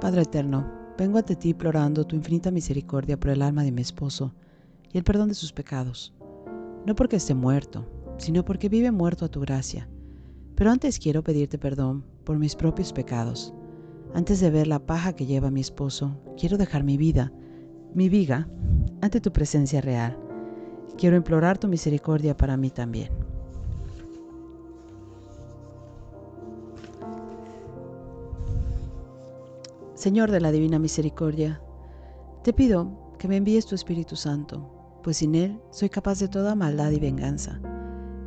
Padre eterno, vengo ante ti implorando tu infinita misericordia por el alma de mi esposo y el perdón de sus pecados. No porque esté muerto, sino porque vive muerto a tu gracia. Pero antes quiero pedirte perdón por mis propios pecados. Antes de ver la paja que lleva mi esposo, quiero dejar mi vida, mi viga, ante tu presencia real. Quiero implorar tu misericordia para mí también. Señor de la Divina Misericordia, te pido que me envíes tu Espíritu Santo, pues sin Él soy capaz de toda maldad y venganza.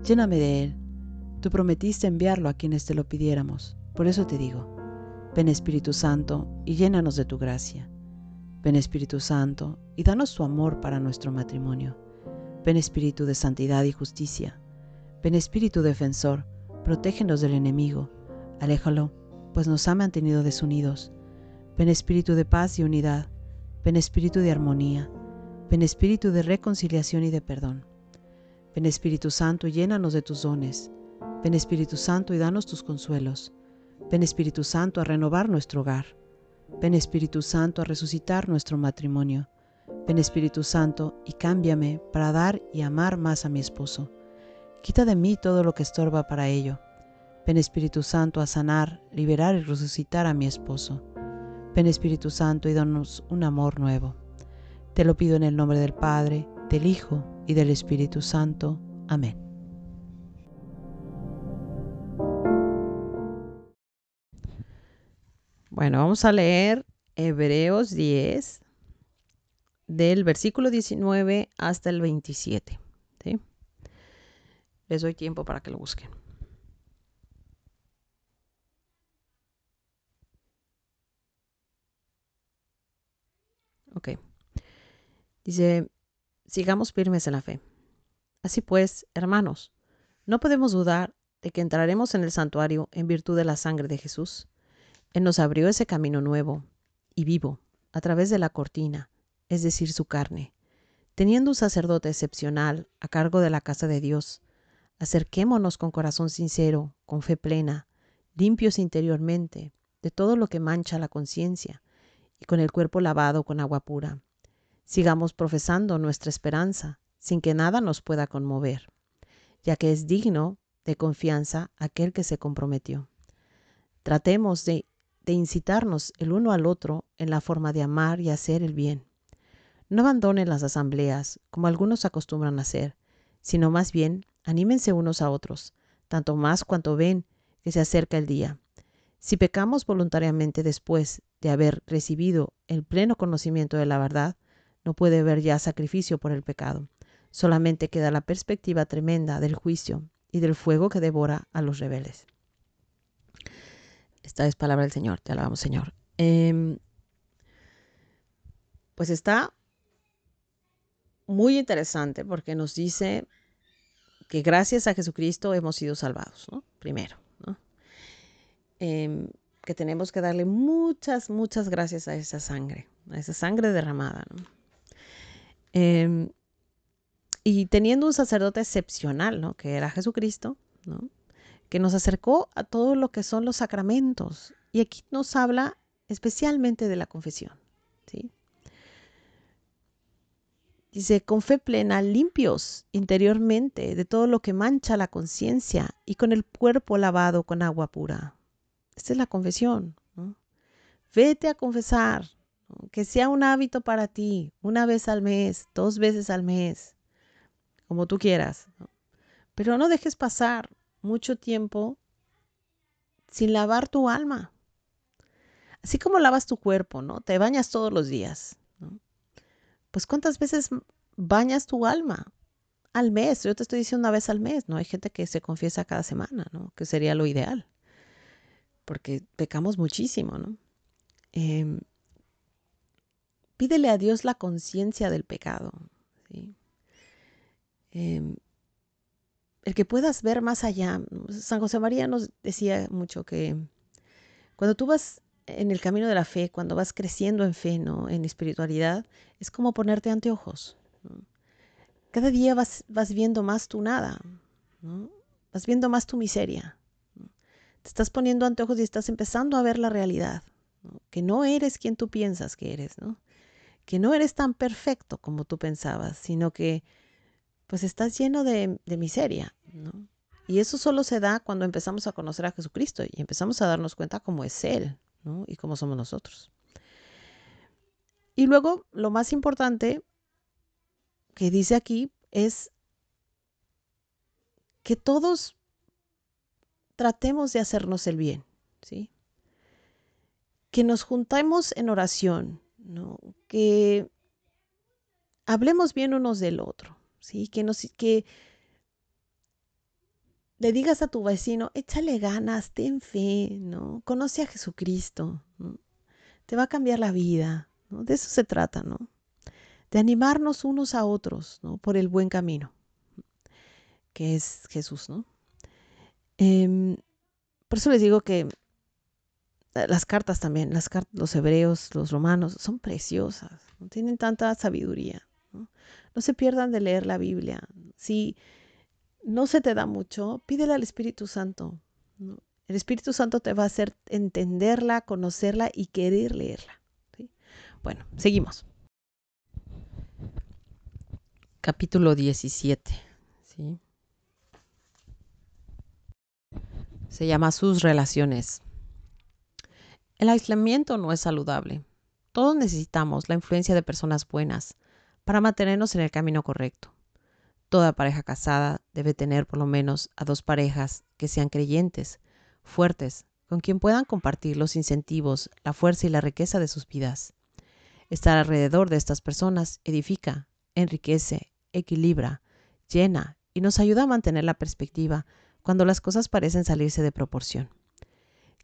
Lléname de Él. Tú prometiste enviarlo a quienes te lo pidiéramos. Por eso te digo, ven Espíritu Santo y llénanos de tu gracia. Ven Espíritu Santo y danos tu amor para nuestro matrimonio. Ven Espíritu de santidad y justicia. Ven Espíritu defensor, protégenos del enemigo. Aléjalo, pues nos ha mantenido desunidos Ven espíritu de paz y unidad, ven espíritu de armonía, ven espíritu de reconciliación y de perdón. Ven Espíritu Santo y llénanos de tus dones. Ven Espíritu Santo y danos tus consuelos. Ven Espíritu Santo a renovar nuestro hogar. Ven Espíritu Santo a resucitar nuestro matrimonio. Ven Espíritu Santo y cámbiame para dar y amar más a mi esposo. Quita de mí todo lo que estorba para ello. Ven Espíritu Santo a sanar, liberar y resucitar a mi esposo. Ven Espíritu Santo y danos un amor nuevo. Te lo pido en el nombre del Padre, del Hijo y del Espíritu Santo. Amén. Bueno, vamos a leer Hebreos 10 del versículo 19 hasta el 27. Les doy tiempo para que lo busquen. Ok. Dice, sigamos firmes en la fe. Así pues, hermanos, no podemos dudar de que entraremos en el santuario en virtud de la sangre de Jesús. Él nos abrió ese camino nuevo y vivo a través de la cortina, es decir, su carne. Teniendo un sacerdote excepcional a cargo de la casa de Dios, acerquémonos con corazón sincero, con fe plena, limpios interiormente de todo lo que mancha la conciencia y con el cuerpo lavado con agua pura. Sigamos profesando nuestra esperanza, sin que nada nos pueda conmover, ya que es digno de confianza aquel que se comprometió. Tratemos de, de incitarnos el uno al otro en la forma de amar y hacer el bien. No abandonen las asambleas, como algunos acostumbran hacer, sino más bien anímense unos a otros, tanto más cuanto ven que se acerca el día. Si pecamos voluntariamente después de haber recibido el pleno conocimiento de la verdad, no puede haber ya sacrificio por el pecado. Solamente queda la perspectiva tremenda del juicio y del fuego que devora a los rebeldes. Esta es palabra del Señor, te alabamos Señor. Em, pues está muy interesante porque nos dice que gracias a Jesucristo hemos sido salvados, ¿no? Primero, ¿no? Em, que tenemos que darle muchas, muchas gracias a esa sangre, a esa sangre derramada. Em, y teniendo un sacerdote excepcional, ¿no? que era Jesucristo, que nos acercó a todo lo que son los sacramentos. Y aquí nos habla especialmente de la confesión. ¿sí? Dice, con fe plena, limpios interiormente de todo lo que mancha la conciencia y con el cuerpo lavado con agua pura. Esta es la confesión. Vete a confesar, que sea un hábito para ti, una vez al mes, dos veces al mes, como tú quieras. Pero no dejes pasar mucho tiempo sin lavar tu alma. Así como lavas tu cuerpo, ¿no? Te bañas todos los días. Pues ¿cuántas veces bañas tu alma? Al mes, yo te estoy diciendo una vez al mes, ¿no? Hay gente que se confiesa cada semana, ¿no? Que sería lo ideal porque pecamos muchísimo, ¿no? Em, pídele a Dios la conciencia del pecado. Em, el que puedas ver más allá. San José María nos decía mucho que cuando tú vas en el camino de la fe, cuando vas creciendo en fe, ¿no? En espiritualidad, es como ponerte anteojos. Cada día vas, vas viendo más tu nada, ¿no? Vas viendo más tu miseria. Te estás poniendo anteojos y estás empezando a ver la realidad. que no eres quien tú piensas que eres, ¿no? que no eres tan perfecto como tú pensabas, sino que pues estás lleno de, de miseria. ¿no? Y eso solo se da cuando empezamos a conocer a Jesucristo y empezamos a darnos cuenta cómo es Él ¿no? y cómo somos nosotros. Y luego, lo más importante que dice aquí es que todos tratemos de hacernos el bien, ¿sí? Que nos juntemos en oración, ¿no? Que hablemos bien unos del otro, ¿sí? Que, nos, que le digas a tu vecino, échale ganas, ten fe, ¿no? Conoce a Jesucristo, Te va a cambiar la vida, ¿no? De eso se trata, ¿no? De animarnos unos a otros, ¿no? Por el buen camino, que es Jesús, ¿no? Em, por eso les digo que eh, las cartas también, las los hebreos, los romanos, son preciosas, ¿no? tienen tanta sabiduría. ¿no? no se pierdan de leer la Biblia. Si no se te da mucho, pídele al Espíritu Santo. El Espíritu Santo te va a hacer entenderla, conocerla y querer leerla. Bueno, seguimos. Capítulo 17. ¿sí? Se llama sus relaciones. El aislamiento no es saludable. Todos necesitamos la influencia de personas buenas para mantenernos en el camino correcto. Toda pareja casada debe tener por lo menos a dos parejas que sean creyentes, fuertes, con quien puedan compartir los incentivos, la fuerza y la riqueza de sus vidas. Estar alrededor de estas personas edifica, enriquece, equilibra, llena y nos ayuda a mantener la perspectiva cuando las cosas parecen salirse de proporción.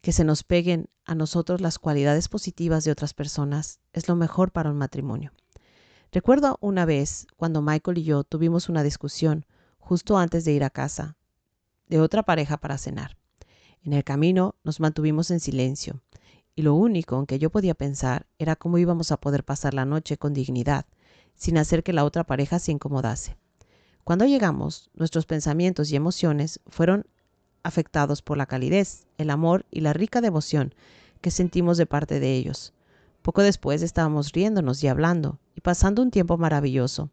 Que se nos peguen a nosotros las cualidades positivas de otras personas es lo mejor para un matrimonio. Recuerdo una vez cuando Michael y yo tuvimos una discusión justo antes de ir a casa de otra pareja para cenar. En el camino nos mantuvimos en silencio y lo único en que yo podía pensar era cómo íbamos a poder pasar la noche con dignidad, sin hacer que la otra pareja se incomodase. Cuando llegamos, nuestros pensamientos y emociones fueron afectados por la calidez, el amor y la rica devoción que sentimos de parte de ellos. Poco después estábamos riéndonos y hablando y pasando un tiempo maravilloso,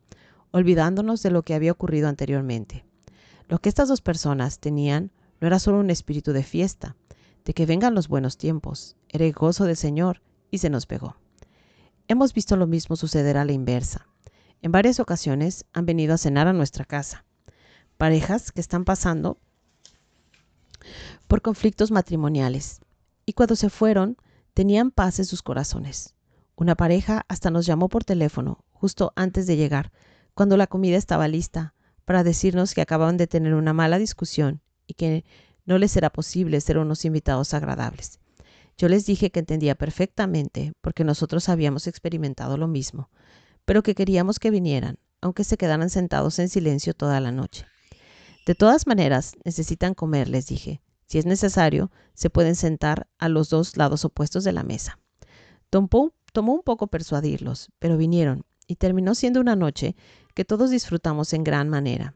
olvidándonos de lo que había ocurrido anteriormente. Lo que estas dos personas tenían no era solo un espíritu de fiesta, de que vengan los buenos tiempos, era el gozo del Señor y se nos pegó. Hemos visto lo mismo suceder a la inversa. En varias ocasiones han venido a cenar a nuestra casa. Parejas que están pasando por conflictos matrimoniales. Y cuando se fueron, tenían paz en sus corazones. Una pareja hasta nos llamó por teléfono justo antes de llegar, cuando la comida estaba lista, para decirnos que acababan de tener una mala discusión y que no les era posible ser unos invitados agradables. Yo les dije que entendía perfectamente, porque nosotros habíamos experimentado lo mismo, pero que queríamos que vinieran, aunque se quedaran sentados en silencio toda la noche. De todas maneras, necesitan comer, les dije. Si es necesario, se pueden sentar a los dos lados opuestos de la mesa. Tomó, tomó un poco persuadirlos, pero vinieron, y terminó siendo una noche que todos disfrutamos en gran manera.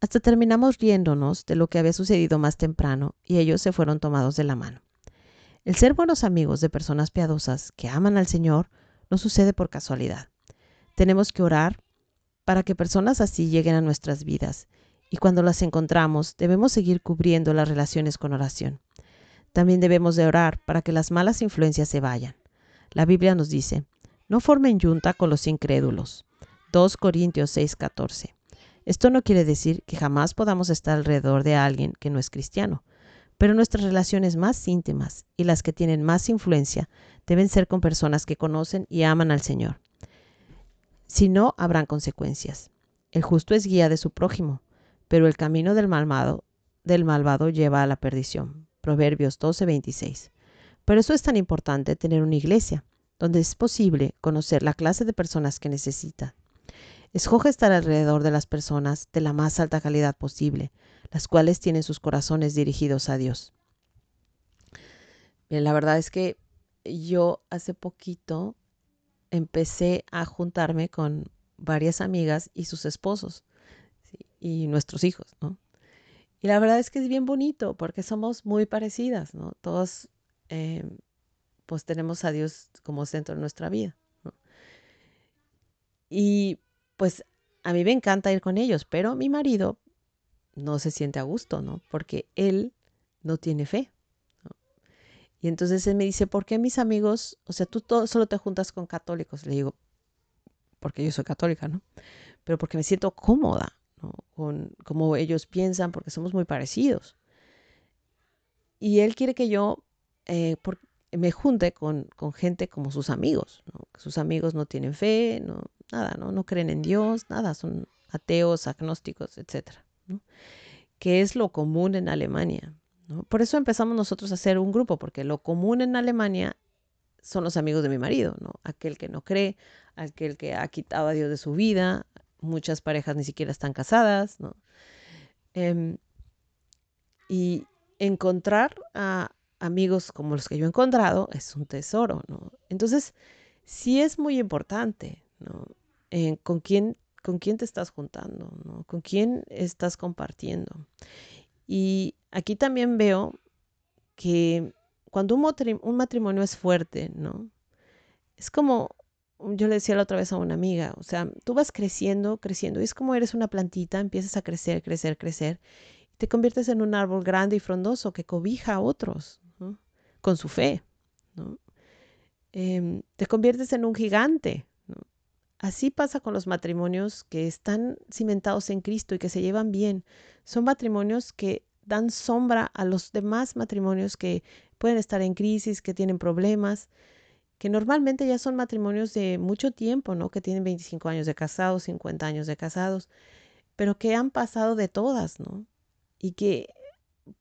Hasta terminamos riéndonos de lo que había sucedido más temprano, y ellos se fueron tomados de la mano. El ser buenos amigos de personas piadosas que aman al Señor no sucede por casualidad. Tenemos que orar para que personas así lleguen a nuestras vidas y cuando las encontramos debemos seguir cubriendo las relaciones con oración. También debemos de orar para que las malas influencias se vayan. La Biblia nos dice, no formen yunta con los incrédulos. 2 Corintios 6:14. Esto no quiere decir que jamás podamos estar alrededor de alguien que no es cristiano, pero nuestras relaciones más íntimas y las que tienen más influencia deben ser con personas que conocen y aman al Señor. Si no, habrán consecuencias. El justo es guía de su prójimo, pero el camino del malvado, del malvado lleva a la perdición. Proverbios 12:26. Por eso es tan importante tener una iglesia, donde es posible conocer la clase de personas que necesita. Escoge estar alrededor de las personas de la más alta calidad posible, las cuales tienen sus corazones dirigidos a Dios. Bien, la verdad es que yo hace poquito empecé a juntarme con varias amigas y sus esposos y nuestros hijos, ¿no? Y la verdad es que es bien bonito porque somos muy parecidas, ¿no? Todos, eh, pues tenemos a Dios como centro de nuestra vida. Y pues a mí me encanta ir con ellos, pero mi marido no se siente a gusto, ¿no? Porque él no tiene fe. Y entonces él me dice, ¿por qué mis amigos, o sea, tú solo te juntas con católicos? Le digo, porque yo soy católica, ¿no? Pero porque me siento cómoda, ¿no? Con cómo ellos piensan, porque somos muy parecidos. Y él quiere que yo eh, me junte con, gente como sus amigos, ¿no? Sus amigos no tienen fe, no, nada, ¿no? No creen en Dios, nada, son ateos, agnósticos, etcétera. Que es lo común en Alemania. Por eso empezamos nosotros a hacer un grupo, porque lo común en Alemania son los amigos de mi marido, ¿no? Aquel que no cree, aquel que ha quitado a Dios de su vida, muchas parejas ni siquiera están casadas, ¿no? Em, y encontrar a amigos como los que yo he encontrado es un tesoro. Entonces, sí es muy importante, ¿no? con, quién, con quién te estás juntando, ¿no? Con quién estás compartiendo. Y aquí también veo que cuando un matrimonio es fuerte, ¿no? Es como, yo le decía la otra vez a una amiga, o sea, tú vas creciendo, creciendo, y es como eres una plantita, empiezas a crecer, crecer, crecer, y te conviertes en un árbol grande y frondoso que cobija a otros, ¿no? Con su fe, ¿no? Em, te conviertes en un gigante. Así pasa con los matrimonios que están cimentados en Cristo y que se llevan bien. Son matrimonios que dan sombra a los demás matrimonios que pueden estar en crisis, que tienen problemas, que normalmente ya son matrimonios de mucho tiempo, ¿no? Que tienen 25 años de casados, 50 años de casados, pero que han pasado de todas, ¿no? Y que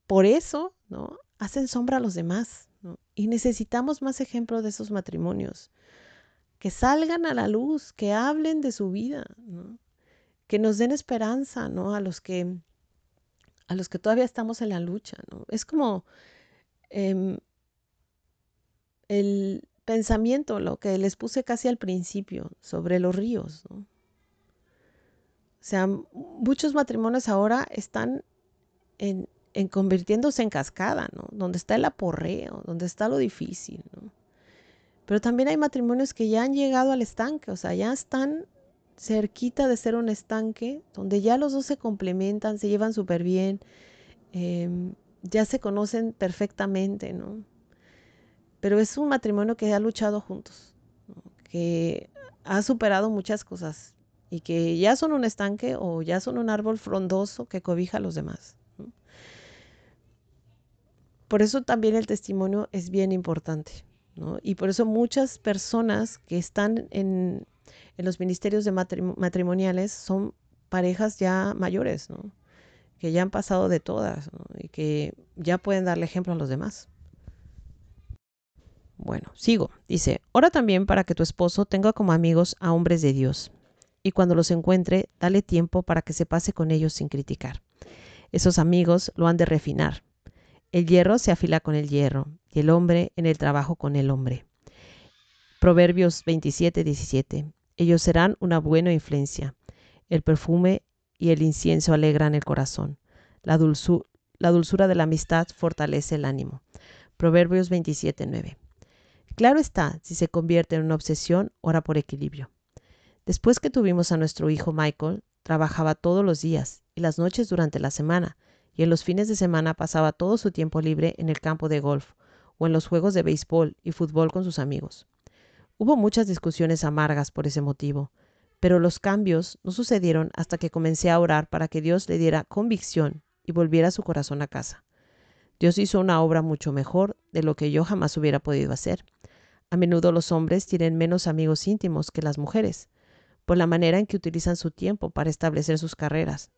por eso, ¿no? Hacen sombra a los demás. Y necesitamos más ejemplos de esos matrimonios que salgan a la luz, que hablen de su vida, que nos den esperanza, ¿no? A los que a los que todavía estamos en la lucha. Es como em, el pensamiento, lo que les puse casi al principio, sobre los ríos, ¿no? O sea, muchos matrimonios ahora están en, en convirtiéndose en cascada, ¿no? Donde está el aporreo, donde está lo difícil, ¿no? Pero también hay matrimonios que ya han llegado al estanque, o sea, ya están cerquita de ser un estanque, donde ya los dos se complementan, se llevan súper bien, em, ya se conocen perfectamente, ¿no? Pero es un matrimonio que ha luchado juntos, que ha superado muchas cosas y que ya son un estanque o ya son un árbol frondoso que cobija a los demás. Por eso también el testimonio es bien importante. Y por eso muchas personas que están en, los ministerios de matrimoniales son parejas ya mayores, que ya han pasado de todas y que ya pueden darle ejemplo a los demás. Bueno, sigo. Dice, ora también para que tu esposo tenga como amigos a hombres de Dios, y cuando los encuentre, dale tiempo para que se pase con ellos sin criticar. Esos amigos lo han de refinar. El hierro se afila con el hierro, el hombre en el trabajo con el hombre. Proverbios 27, 17. Ellos serán una buena influencia. El perfume y el incienso alegran el corazón. La, la dulzura de la amistad fortalece el ánimo. Proverbios 27, 9. Claro está, si se convierte en una obsesión, ora por equilibrio. Después que tuvimos a nuestro hijo Michael, trabajaba todos los días y las noches durante la semana, y en los fines de semana pasaba todo su tiempo libre en el campo de golf o en los juegos de béisbol y fútbol con sus amigos. Hubo muchas discusiones amargas por ese motivo, pero los cambios no sucedieron hasta que comencé a orar para que Dios le diera convicción y volviera su corazón a casa. Dios hizo una obra mucho mejor de lo que yo jamás hubiera podido hacer. A menudo los hombres tienen menos amigos íntimos que las mujeres, por la manera en que utilizan su tiempo para establecer sus carreras.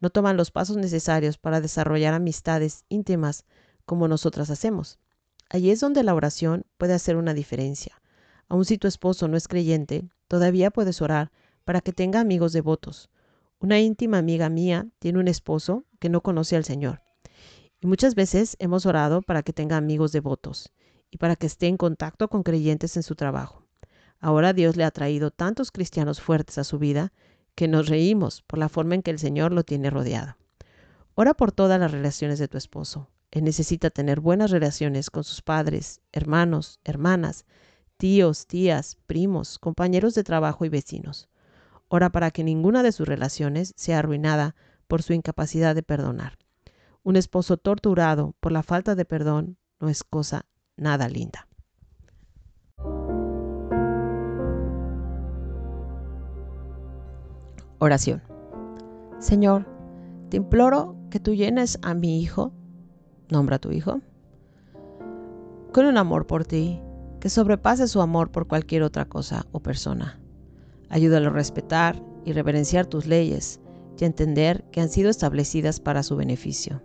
No toman los pasos necesarios para desarrollar amistades íntimas como nosotras hacemos. Allí es donde la oración puede hacer una diferencia. Aun si tu esposo no es creyente, todavía puedes orar para que tenga amigos devotos. Una íntima amiga mía tiene un esposo que no conoce al Señor. Y muchas veces hemos orado para que tenga amigos devotos y para que esté en contacto con creyentes en su trabajo. Ahora Dios le ha traído tantos cristianos fuertes a su vida que nos reímos por la forma en que el Señor lo tiene rodeado. Ora por todas las relaciones de tu esposo. Él necesita tener buenas relaciones con sus padres, hermanos, hermanas, tíos, tías, primos, compañeros de trabajo y vecinos. Ora para que ninguna de sus relaciones sea arruinada por su incapacidad de perdonar. Un esposo torturado por la falta de perdón no es cosa nada linda. Oración. Señor, te imploro que tú llenes a mi hijo, nombra a tu hijo, con un amor por ti que sobrepase su amor por cualquier otra cosa o persona. Ayúdalo a respetar y reverenciar tus leyes y a entender que han sido establecidas para su beneficio.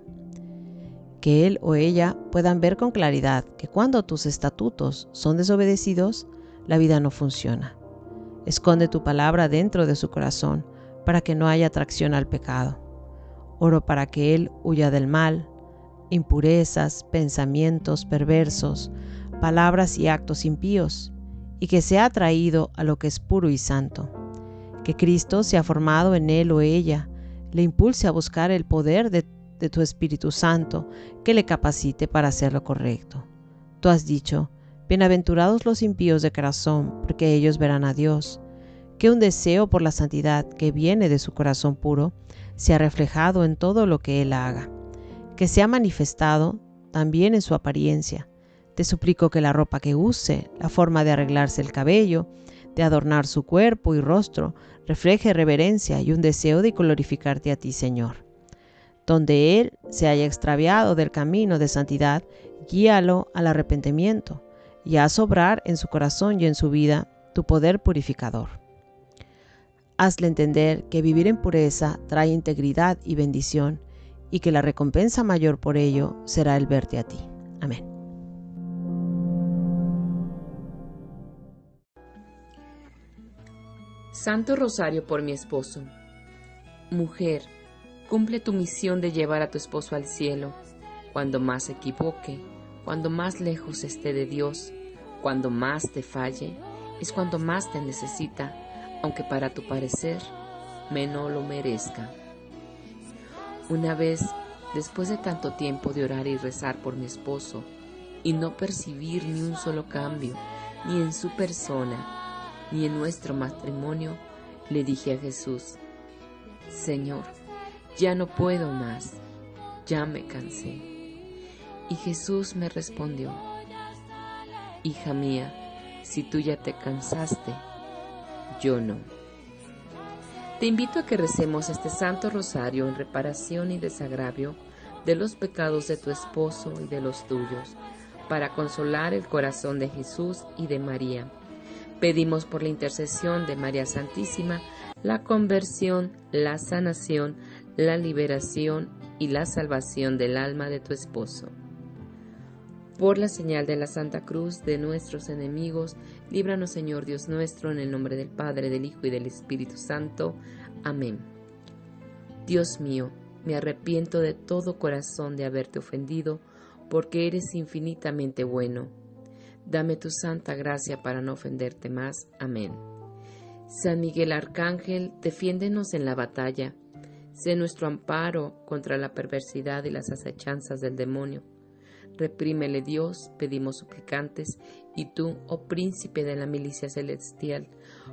Que él o ella puedan ver con claridad que cuando tus estatutos son desobedecidos, la vida no funciona. Esconde tu palabra dentro de su corazón para que no haya atracción al pecado. Oro para que él huya del mal, impurezas, pensamientos perversos, palabras y actos impíos, y que sea atraído a lo que es puro y santo. Que Cristo sea formado en él o ella, le impulse a buscar el poder de, de tu Espíritu Santo que le capacite para hacer lo correcto. Tú has dicho, Bienaventurados los impíos de corazón, porque ellos verán a Dios. Que un deseo por la santidad que viene de su corazón puro sea reflejado en todo lo que él haga. Que sea manifestado también en su apariencia, te suplico que la ropa que use, la forma de arreglarse el cabello, de adornar su cuerpo y rostro, refleje reverencia y un deseo de glorificarte a ti, Señor. Donde Él se haya extraviado del camino de santidad, guíalo al arrepentimiento y haz obrar en su corazón y en su vida tu poder purificador. Hazle entender que vivir en pureza trae integridad y bendición y que la recompensa mayor por ello será el verte a ti. Amén. Santo Rosario por mi esposo. Mujer, cumple tu misión de llevar a tu esposo al cielo, cuando más se equivoque, cuando más lejos esté de Dios, cuando más te falle, es cuando más te necesita, aunque para tu parecer menos lo merezca. Una vez, después de tanto tiempo de orar y rezar por mi esposo, y no percibir ni un solo cambio, ni en su persona, ni en nuestro matrimonio, le dije a Jesús, Señor, ya no puedo más, ya me cansé. Y Jesús me respondió, Hija mía, si tú ya te cansaste, yo no. Te invito a que recemos este Santo Rosario en reparación y desagravio de los pecados de tu esposo y de los tuyos, para consolar el corazón de Jesús y de María Pedimos por la intercesión de María Santísima la conversión, la sanación, la liberación y la salvación del alma de tu esposo. Por la señal de la Santa Cruz de nuestros enemigos, líbranos Señor Dios nuestro, en el nombre del Padre, del Hijo y del Espíritu Santo. Amén. Dios mío, me arrepiento de todo corazón de haberte ofendido, porque eres infinitamente bueno Dame tu santa gracia para no ofenderte más. Amén. San Miguel Arcángel, defiéndenos en la batalla. Sé nuestro amparo contra la perversidad y las acechanzas del demonio. Reprímele Dios, pedimos suplicantes, y tú, oh príncipe de la milicia celestial,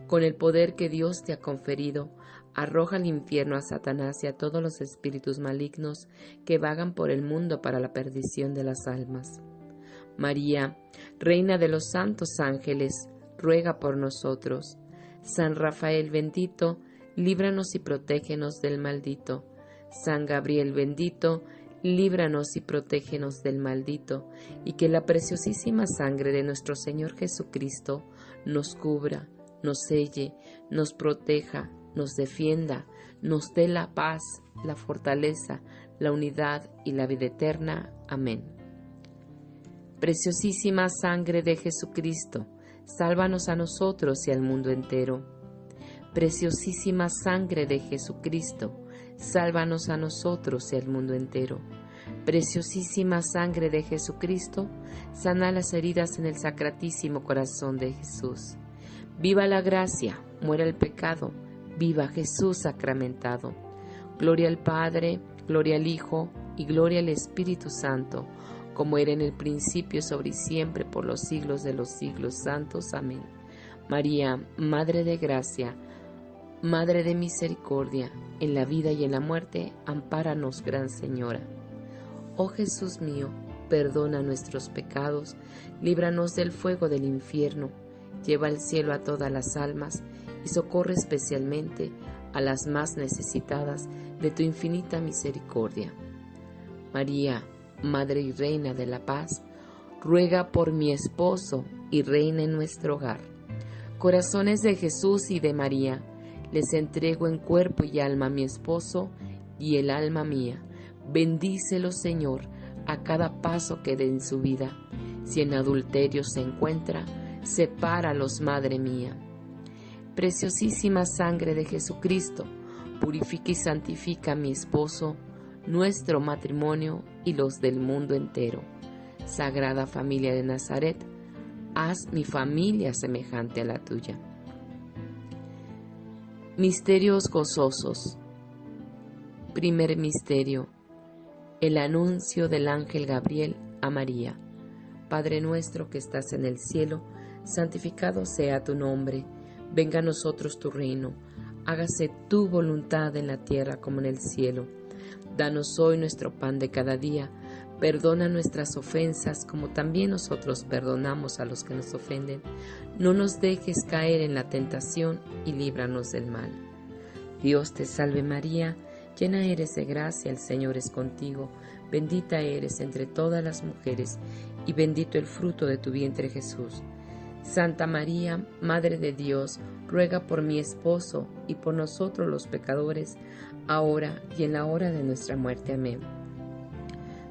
con el poder que Dios te ha conferido, arroja al infierno a Satanás y a todos los espíritus malignos que vagan por el mundo para la perdición de las almas. María, Reina de los santos ángeles, ruega por nosotros. San Rafael bendito, líbranos y protégenos del maldito. San Gabriel bendito, líbranos y protégenos del maldito, y que la preciosísima sangre de nuestro Señor Jesucristo nos cubra, nos selle, nos proteja, nos defienda, nos dé la paz, la fortaleza, la unidad y la vida eterna. Amén. Preciosísima sangre de Jesucristo, sálvanos a nosotros y al mundo entero. Preciosísima sangre de Jesucristo, sálvanos a nosotros y al mundo entero. Preciosísima sangre de Jesucristo, sana las heridas en el sacratísimo corazón de Jesús. Viva la gracia, muera el pecado, viva Jesús sacramentado. Gloria al Padre, gloria al Hijo y gloria al Espíritu Santo, como era en el principio, sobre y siempre, por los siglos de los siglos santos. Amén. María, Madre de Gracia, Madre de Misericordia, en la vida y en la muerte, ampáranos, Gran Señora. Oh Jesús mío, perdona nuestros pecados, líbranos del fuego del infierno, lleva al cielo a todas las almas y socorre especialmente a las más necesitadas de tu infinita misericordia. María, Madre y Reina de la Paz, ruega por mi esposo y reina en nuestro hogar. Corazones de Jesús y de María, les entrego en cuerpo y alma a mi esposo y el alma mía. Bendícelo, Señor, a cada paso que dé en su vida. Si en adulterio se encuentra, sepáralos, Madre mía. Preciosísima sangre de Jesucristo, purifica y santifica a mi esposo, nuestro matrimonio y los del mundo entero. Sagrada familia de Nazaret, haz mi familia semejante a la tuya. Misterios gozosos. Primer misterio. El anuncio del ángel Gabriel a María. Padre nuestro que estás en el cielo, santificado sea tu nombre, venga a nosotros tu reino, hágase tu voluntad en la tierra como en el cielo. Danos hoy nuestro pan de cada día, perdona nuestras ofensas como también nosotros perdonamos a los que nos ofenden. No nos dejes caer en la tentación y líbranos del mal. Dios te salve María, llena eres de gracia, el Señor es contigo, bendita eres entre todas las mujeres y bendito el fruto de tu vientre Jesús. Santa María, Madre de Dios, ruega por mi esposo y por nosotros los pecadores, ahora y en la hora de nuestra muerte. Amén.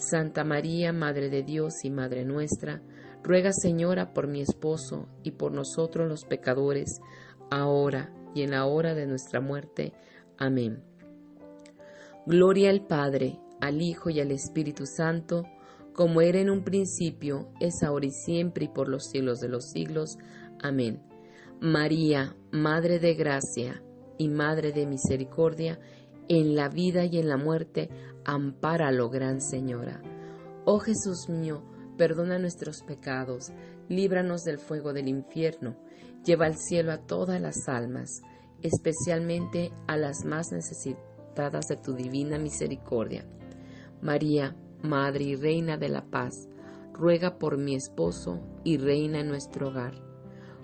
Santa María, Madre de Dios y Madre nuestra, Ruega, Señora, por mi esposo y por nosotros los pecadores, ahora y en la hora de nuestra muerte. Amén. Gloria al Padre, al Hijo y al Espíritu Santo, como era en un principio, es ahora y siempre y por los siglos de los siglos. Amén. María, Madre de Gracia y Madre de Misericordia, en la vida y en la muerte, ampáralo, Gran Señora. Oh Jesús mío, perdona nuestros pecados, líbranos del fuego del infierno, lleva al cielo a todas las almas, especialmente a las más necesitadas de tu divina misericordia. María, Madre y Reina de la Paz, ruega por mi esposo y reina en nuestro hogar.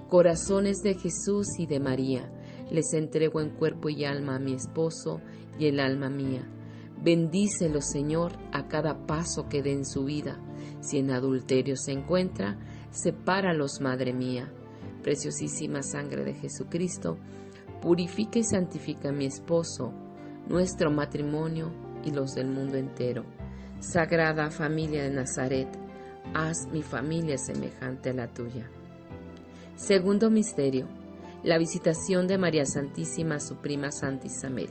Corazones de Jesús y de María, les entrego en cuerpo y alma a mi esposo y el alma mía. Bendícelo, Señor, a cada paso que dé en su vida. Si en adulterio se encuentra, sepáralos, Madre mía. Preciosísima sangre de Jesucristo, purifica y santifica a mi esposo, nuestro matrimonio y los del mundo entero. Sagrada familia de Nazaret, haz mi familia semejante a la tuya. Segundo misterio, la visitación de María Santísima a su prima Santa Isabel.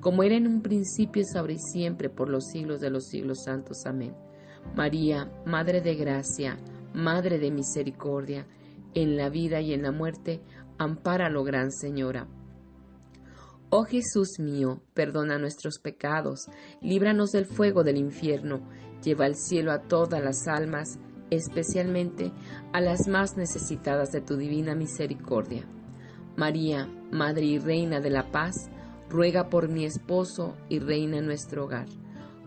como era en un principio, es ahora y siempre, por los siglos de los siglos santos. Amén. María, Madre de Gracia, Madre de Misericordia, en la vida y en la muerte, ampáralo, Gran Señora. Oh Jesús mío, perdona nuestros pecados, líbranos del fuego del infierno, lleva al cielo a todas las almas, especialmente a las más necesitadas de tu divina misericordia. María, Madre y Reina de la Paz, ruega por mi esposo y reina en nuestro hogar.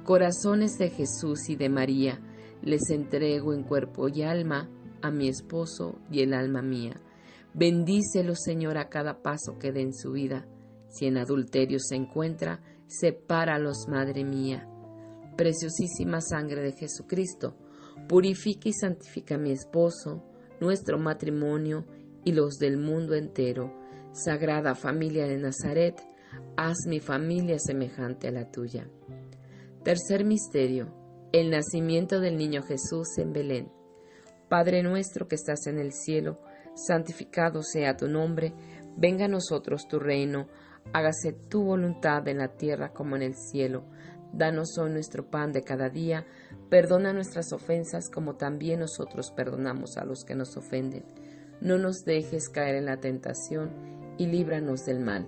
Corazones de Jesús y de María, les entrego en cuerpo y alma a mi esposo y el alma mía. Bendícelo, Señor, a cada paso que dé en su vida. Si en adulterio se encuentra, sepáralos, Madre mía. Preciosísima sangre de Jesucristo, Purifica y santifica a mi esposo, nuestro matrimonio y los del mundo entero. Sagrada familia de Nazaret, haz mi familia semejante a la tuya. Tercer misterio, el nacimiento del niño Jesús en Belén. Padre nuestro que estás en el cielo, santificado sea tu nombre, venga a nosotros tu reino, hágase tu voluntad en la tierra como en el cielo. Danos hoy nuestro pan de cada día, perdona nuestras ofensas como también nosotros perdonamos a los que nos ofenden. No nos dejes caer en la tentación y líbranos del mal.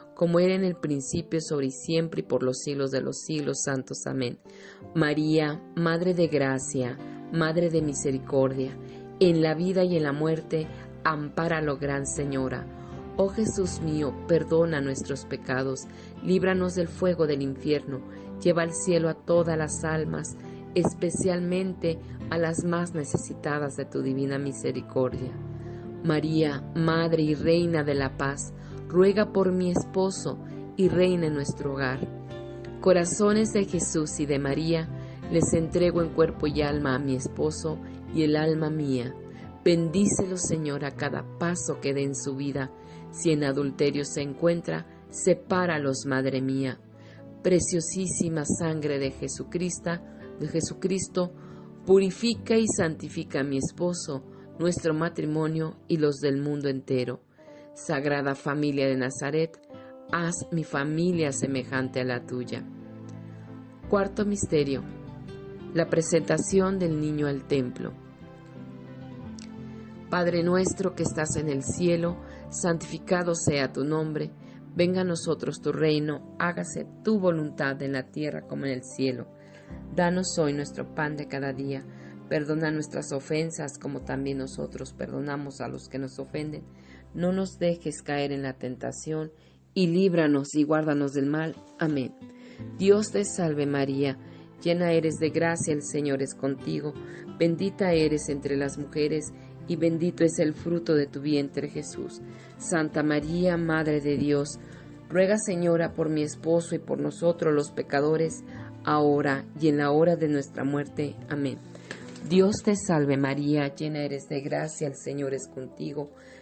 como era en el principio, sobre y siempre, y por los siglos de los siglos santos. Amén. María, Madre de Gracia, Madre de Misericordia, en la vida y en la muerte, ampáralo, Gran Señora. Oh Jesús mío, perdona nuestros pecados, líbranos del fuego del infierno, lleva al cielo a todas las almas, especialmente a las más necesitadas de tu divina misericordia. María, Madre y Reina de la Paz, ruega por mi esposo y reina en nuestro hogar. Corazones de Jesús y de María, les entrego en cuerpo y alma a mi esposo y el alma mía. Bendícelo, Señor, a cada paso que dé en su vida. Si en adulterio se encuentra, sepáralos, Madre mía. Preciosísima sangre de Jesucristo, de Jesucristo, purifica y santifica a mi esposo, nuestro matrimonio y los del mundo entero. Sagrada familia de Nazaret, haz mi familia semejante a la tuya. Cuarto misterio. La presentación del niño al templo. Padre nuestro que estás en el cielo, santificado sea tu nombre, venga a nosotros tu reino, hágase tu voluntad en la tierra como en el cielo. Danos hoy nuestro pan de cada día, perdona nuestras ofensas como también nosotros perdonamos a los que nos ofenden no nos dejes caer en la tentación, y líbranos y guárdanos del mal. Amén. Dios te salve María, llena eres de gracia, el Señor es contigo, bendita eres entre las mujeres, y bendito es el fruto de tu vientre Jesús. Santa María, Madre de Dios, ruega Señora por mi esposo y por nosotros los pecadores, ahora y en la hora de nuestra muerte. Amén. Dios te salve María, llena eres de gracia, el Señor es contigo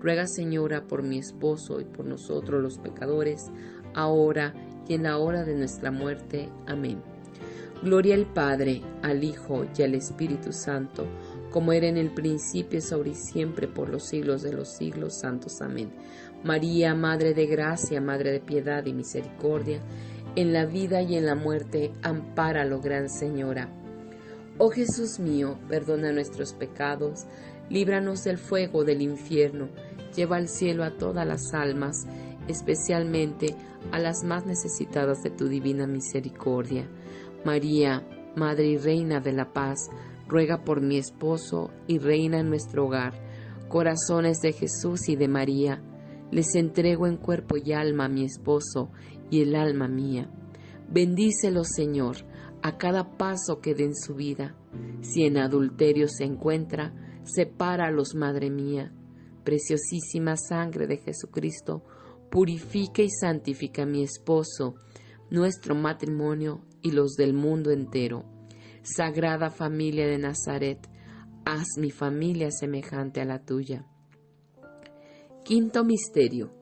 ruega Señora por mi esposo y por nosotros los pecadores, ahora y en la hora de nuestra muerte. Amén. Gloria al Padre, al Hijo y al Espíritu Santo, como era en el principio, es ahora y siempre, por los siglos de los siglos santos. Amén. María, Madre de Gracia, Madre de Piedad y Misericordia, en la vida y en la muerte, ampáralo, Gran Señora. Oh Jesús mío, perdona nuestros pecados, líbranos del fuego del infierno, lleva al cielo a todas las almas, especialmente a las más necesitadas de tu divina misericordia. María, Madre y Reina de la Paz, ruega por mi esposo y reina en nuestro hogar. Corazones de Jesús y de María, les entrego en cuerpo y alma a mi esposo y el alma mía. Bendícelo, Señor, a cada paso que dé en su vida. Si en adulterio se encuentra, sepáralos, Madre mía. Preciosísima sangre de Jesucristo, purifica y santifica a mi esposo, nuestro matrimonio y los del mundo entero. Sagrada familia de Nazaret, haz mi familia semejante a la tuya. Quinto misterio.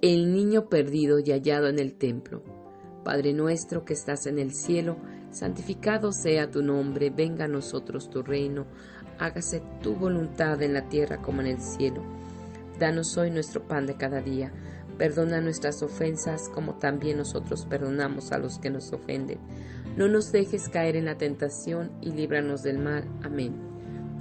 El niño perdido y hallado en el templo. Padre nuestro que estás en el cielo, santificado sea tu nombre, venga a nosotros tu reino, hágase tu voluntad en la tierra como en el cielo. Danos hoy nuestro pan de cada día Perdona nuestras ofensas como también nosotros perdonamos a los que nos ofenden. No nos dejes caer en la tentación y líbranos del mal. Amén.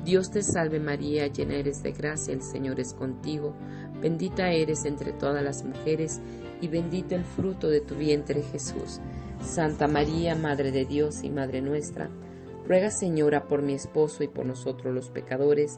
Dios te salve María, llena eres de gracia, el Señor es contigo. Bendita eres entre todas las mujeres y bendito el fruto de tu vientre Jesús. Santa María, Madre de Dios y Madre nuestra, ruega Señora por mi esposo y por nosotros los pecadores,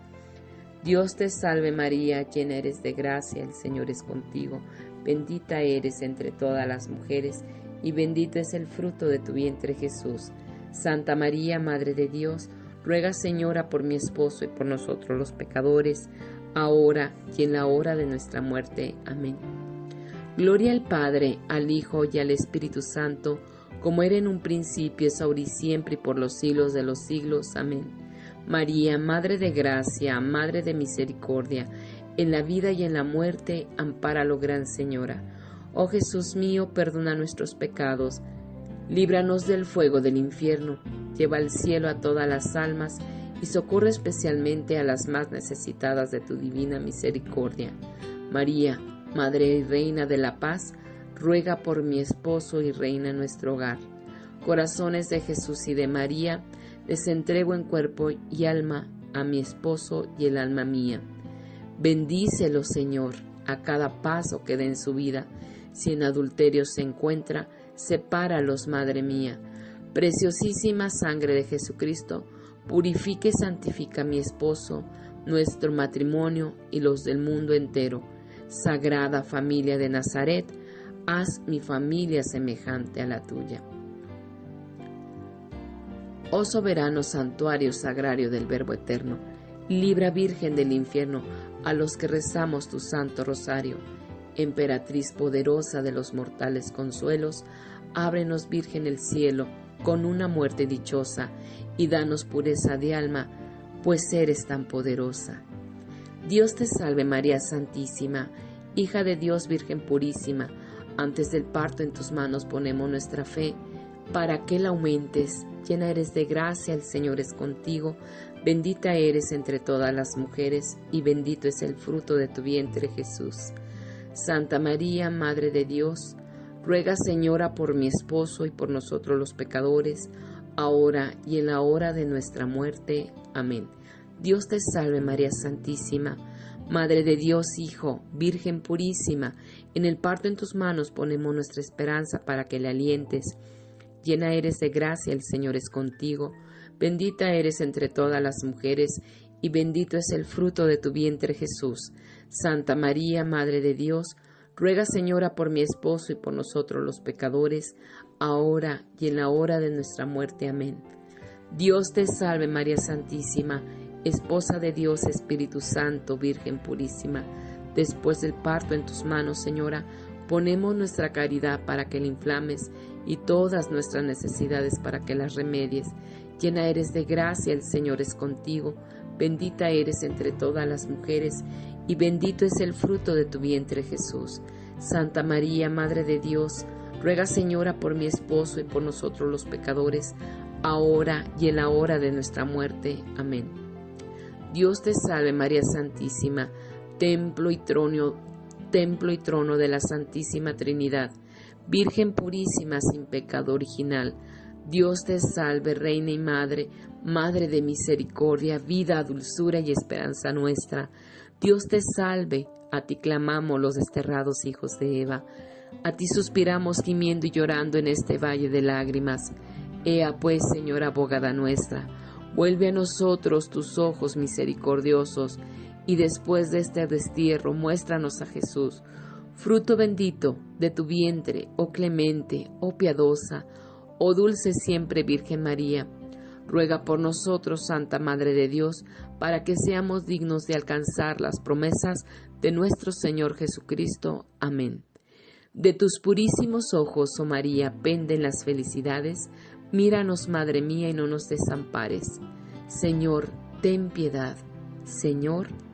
Dios te salve María, llena eres de gracia, el Señor es contigo bendita eres entre todas las mujeres, y bendito es el fruto de tu vientre Jesús. Santa María, Madre de Dios, ruega Señora por mi esposo y por nosotros los pecadores, ahora y en la hora de nuestra muerte. Amén. Gloria al Padre, al Hijo y al Espíritu Santo, como era en un principio, es ahora y siempre, y por los siglos de los siglos. Amén. María, Madre de Gracia, Madre de Misericordia, en la vida y en la muerte, ampáralo, Gran Señora. Oh Jesús mío, perdona nuestros pecados, líbranos del fuego del infierno, lleva al cielo a todas las almas, y socorre especialmente a las más necesitadas de tu divina misericordia. María, Madre y Reina de la Paz, ruega por mi esposo y reina en nuestro hogar. Corazones de Jesús y de María, les entrego en cuerpo y alma a mi esposo y el alma mía. Bendícelo, Señor, a cada paso que dé en su vida. Si en adulterio se encuentra, sepáralos, Madre mía. Preciosísima sangre de Jesucristo, purifique y santifica a mi esposo, nuestro matrimonio y los del mundo entero Sagrada familia de Nazaret, haz mi familia semejante a la tuya. Oh soberano santuario sagrario del Verbo Eterno, libra Virgen del infierno a los que rezamos tu santo rosario. Emperatriz poderosa de los mortales consuelos, ábrenos Virgen el cielo con una muerte dichosa y danos pureza de alma, pues eres tan poderosa. Dios te salve María Santísima, hija de Dios Virgen purísima, antes del parto en tus manos ponemos nuestra fe, para que la aumentes. Llena eres de gracia, el Señor es contigo, bendita eres entre todas las mujeres, y bendito es el fruto de tu vientre Jesús. Santa María, Madre de Dios, ruega Señora por mi esposo y por nosotros los pecadores, ahora y en la hora de nuestra muerte. Amén. Dios te salve María Santísima, Madre de Dios Hijo, Virgen purísima, en el parto en tus manos ponemos nuestra esperanza para que le alientes. Llena eres de gracia, el Señor es contigo, bendita eres entre todas las mujeres, y bendito es el fruto de tu vientre Jesús. Santa María, Madre de Dios, ruega Señora por mi esposo y por nosotros los pecadores, ahora y en la hora de nuestra muerte. Amén. Dios te salve María Santísima, Esposa de Dios, Espíritu Santo, Virgen purísima, después del parto en tus manos, Señora, ponemos nuestra caridad para que la inflames y todas nuestras necesidades para que las remedies. Llena eres de gracia, el Señor es contigo, bendita eres entre todas las mujeres, y bendito es el fruto de tu vientre Jesús. Santa María, Madre de Dios, ruega Señora por mi esposo y por nosotros los pecadores, ahora y en la hora de nuestra muerte. Amén. Dios te salve María Santísima, templo y trono, templo y trono de la Santísima Trinidad, Virgen purísima sin pecado original. Dios te salve, Reina y Madre, Madre de misericordia, vida, dulzura y esperanza nuestra. Dios te salve, a ti clamamos los desterrados hijos de Eva. A ti suspiramos gimiendo y llorando en este valle de lágrimas. Ea pues, Señora abogada nuestra, Vuelve a nosotros tus ojos misericordiosos, y después de este destierro muéstranos a Jesús, fruto bendito de tu vientre, oh clemente, oh piadosa, oh dulce siempre Virgen María. Ruega por nosotros, Santa Madre de Dios, para que seamos dignos de alcanzar las promesas de nuestro Señor Jesucristo. Amén. De tus purísimos ojos, oh María, penden las felicidades, Míranos, Madre mía, y no nos desampares. Señor, ten piedad. Señor,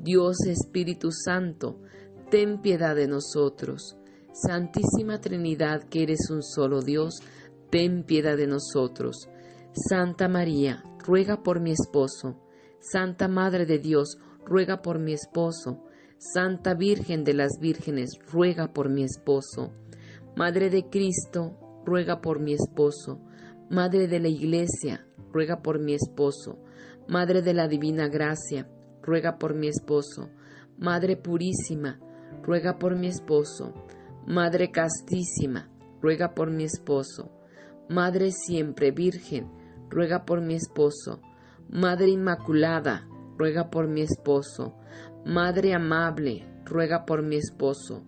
Dios Espíritu Santo, ten piedad de nosotros. Santísima Trinidad, que eres un solo Dios, ten piedad de nosotros. Santa María, ruega por mi esposo. Santa Madre de Dios, ruega por mi esposo. Santa Virgen de las Vírgenes, ruega por mi esposo. Madre de Cristo, ruega por mi esposo. Madre de la Iglesia, ruega por mi esposo. Madre de la Divina Gracia, ruega por mi esposo. Madre Purísima, ruega por mi esposo. Madre Castísima, ruega por mi esposo. Madre siempre Virgen, ruega por mi esposo. Madre Inmaculada, ruega por mi esposo. Madre amable, ruega por mi esposo.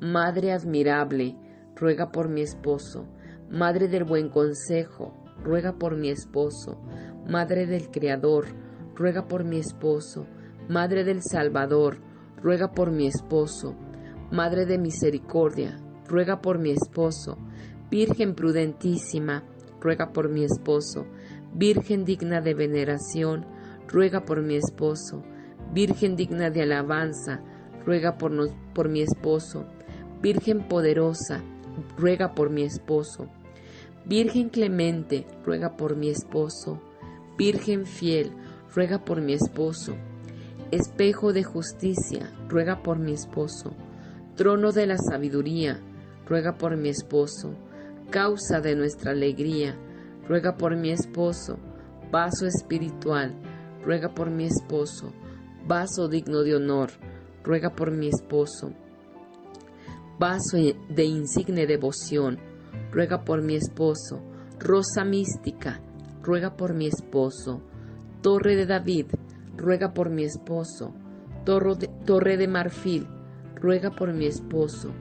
Madre admirable, ruega por mi esposo. Madre del buen consejo, ruega por mi esposo. Madre del Creador, ruega por mi esposo. Madre del Salvador, ruega por mi esposo. Madre de misericordia, ruega por mi esposo. Virgen prudentísima, ruega por mi esposo. Virgen digna de veneración, ruega por mi esposo. Virgen digna de alabanza, ruega por, por mi esposo. Virgen poderosa, ruega por mi esposo. Virgen clemente, ruega por mi esposo. Virgen fiel, ruega por mi esposo. Espejo de justicia, ruega por mi esposo. Trono de la sabiduría, ruega por mi esposo. Causa de nuestra alegría, ruega por mi esposo. Vaso espiritual, ruega por mi esposo. Vaso digno de honor, ruega por mi esposo. Vaso de insigne devoción, ruega por mi esposo. Rosa mística, ruega por mi esposo. Torre de David, ruega por mi esposo. Torre de, marfil, ruega por mi esposo.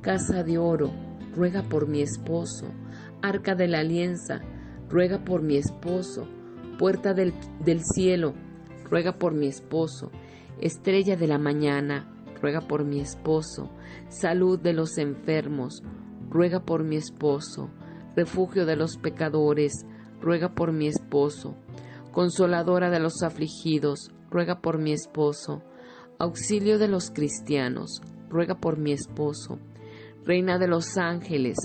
Casa de oro, ruega por mi esposo. Arca de la alianza, ruega por mi esposo. Puerta del, del cielo, ruega por mi esposo. Estrella de la mañana, ruega por mi esposo. Salud de los enfermos, ruega por mi esposo. Refugio de los pecadores, ruega por mi esposo. Consoladora de los afligidos, ruega por mi esposo. Auxilio de los cristianos, ruega por mi esposo. Reina de los ángeles,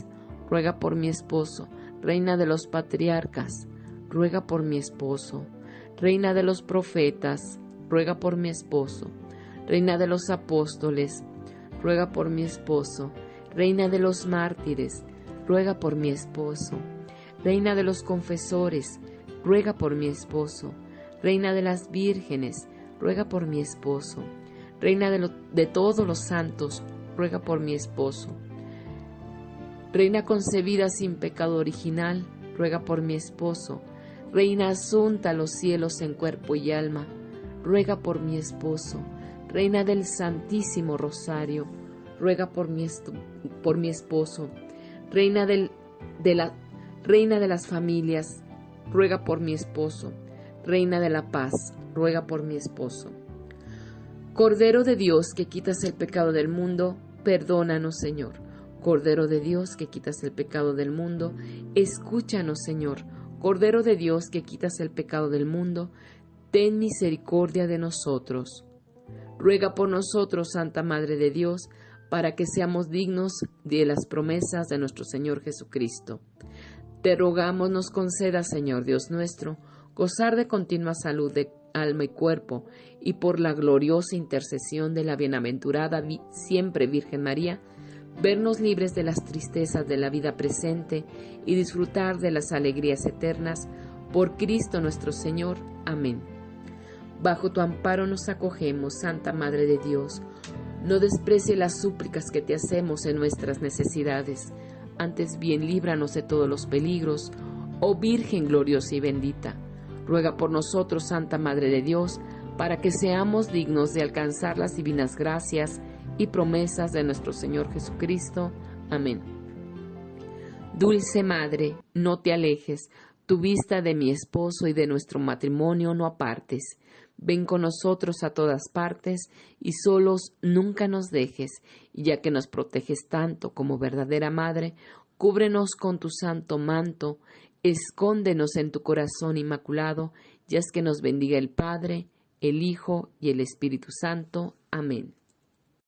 ruega por mi esposo. Reina de los patriarcas, ruega por mi esposo. Reina de los profetas, ruega por mi esposo. Reina de los apóstoles, ruega por mi esposo. Reina de los mártires, ruega por mi esposo. Reina de los confesores, ruega por mi esposo. Reina de las vírgenes, ruega por mi esposo. Reina de, de todos los santos, ruega por mi esposo. Reina concebida sin pecado original, ruega por mi esposo. Reina asunta a los cielos en cuerpo y alma, ruega por mi esposo. Reina del Santísimo Rosario, ruega por mi, por mi esposo. Reina, del, de la, reina de las familias, ruega por mi esposo. Reina de la paz, ruega por mi esposo. Cordero de Dios que quitas el pecado del mundo, perdónanos Señor. Cordero de Dios que quitas el pecado del mundo, escúchanos Señor. Cordero de Dios que quitas el pecado del mundo, ten misericordia de nosotros. Ruega por nosotros, Santa Madre de Dios, para que seamos dignos de las promesas de nuestro Señor Jesucristo. Te rogamos nos conceda, Señor Dios nuestro, gozar de continua salud de alma y cuerpo, y por la gloriosa intercesión de la bienaventurada siempre Virgen María, vernos libres de las tristezas de la vida presente y disfrutar de las alegrías eternas, por Cristo nuestro Señor. Amén. Bajo tu amparo nos acogemos, Santa Madre de Dios. No desprecie las súplicas que te hacemos en nuestras necesidades antes bien líbranos de todos los peligros, oh Virgen gloriosa y bendita. Ruega por nosotros, Santa Madre de Dios, para que seamos dignos de alcanzar las divinas gracias y promesas de nuestro Señor Jesucristo. Amén. Dulce Madre, no te alejes, tu vista de mi esposo y de nuestro matrimonio no apartes. Ven con nosotros a todas partes y solos nunca nos dejes, y ya que nos proteges tanto como verdadera Madre, cúbrenos con tu santo manto, escóndenos en tu corazón inmaculado, y haz que nos bendiga el Padre, el Hijo y el Espíritu Santo. Amén.